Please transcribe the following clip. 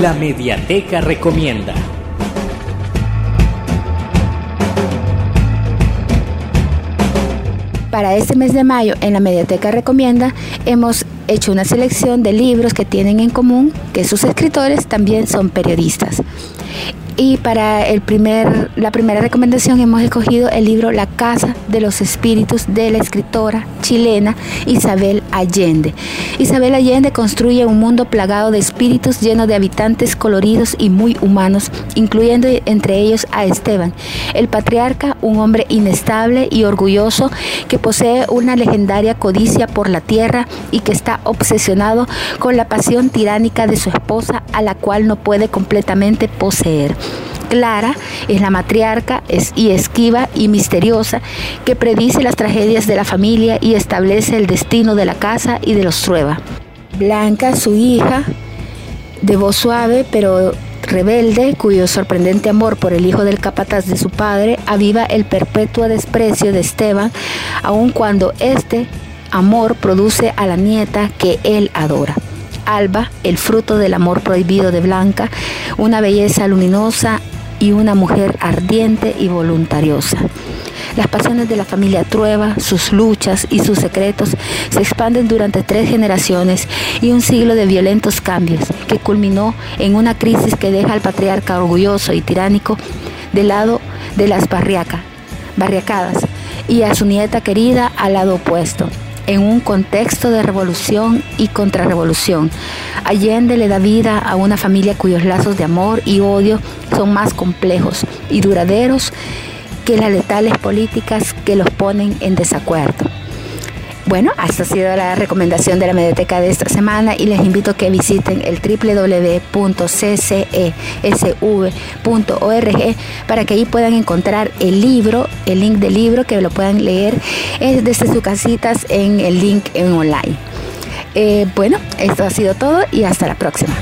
La Mediateca Recomienda. Para este mes de mayo en la Mediateca Recomienda hemos hecho una selección de libros que tienen en común que sus escritores también son periodistas. Y para el primer, la primera recomendación hemos escogido el libro La Casa de los Espíritus de la escritora chilena Isabel Allende. Isabel Allende construye un mundo plagado de espíritus lleno de habitantes coloridos y muy humanos, incluyendo entre ellos a Esteban, el patriarca, un hombre inestable y orgulloso que posee una legendaria codicia por la tierra y que está obsesionado con la pasión tiránica de su esposa a la cual no puede completamente poseer. Clara es la matriarca y esquiva y misteriosa que predice las tragedias de la familia y establece el destino de la casa y de los Trueba. Blanca, su hija, de voz suave pero rebelde, cuyo sorprendente amor por el hijo del capataz de su padre aviva el perpetuo desprecio de Esteban, aun cuando este amor produce a la nieta que él adora. Alba, el fruto del amor prohibido de Blanca, una belleza luminosa y una mujer ardiente y voluntariosa. Las pasiones de la familia Trueba, sus luchas y sus secretos se expanden durante tres generaciones y un siglo de violentos cambios que culminó en una crisis que deja al patriarca orgulloso y tiránico del lado de las barriacas, barriacadas y a su nieta querida al lado opuesto, en un contexto de revolución y contrarrevolución. Allende le da vida a una familia cuyos lazos de amor y odio son más complejos y duraderos que las letales políticas que los ponen en desacuerdo. Bueno, esta ha sido la recomendación de la Mediateca de esta semana y les invito a que visiten el www.ccesv.org para que ahí puedan encontrar el libro, el link del libro, que lo puedan leer desde sus casitas en el link en online. Eh, bueno, esto ha sido todo y hasta la próxima.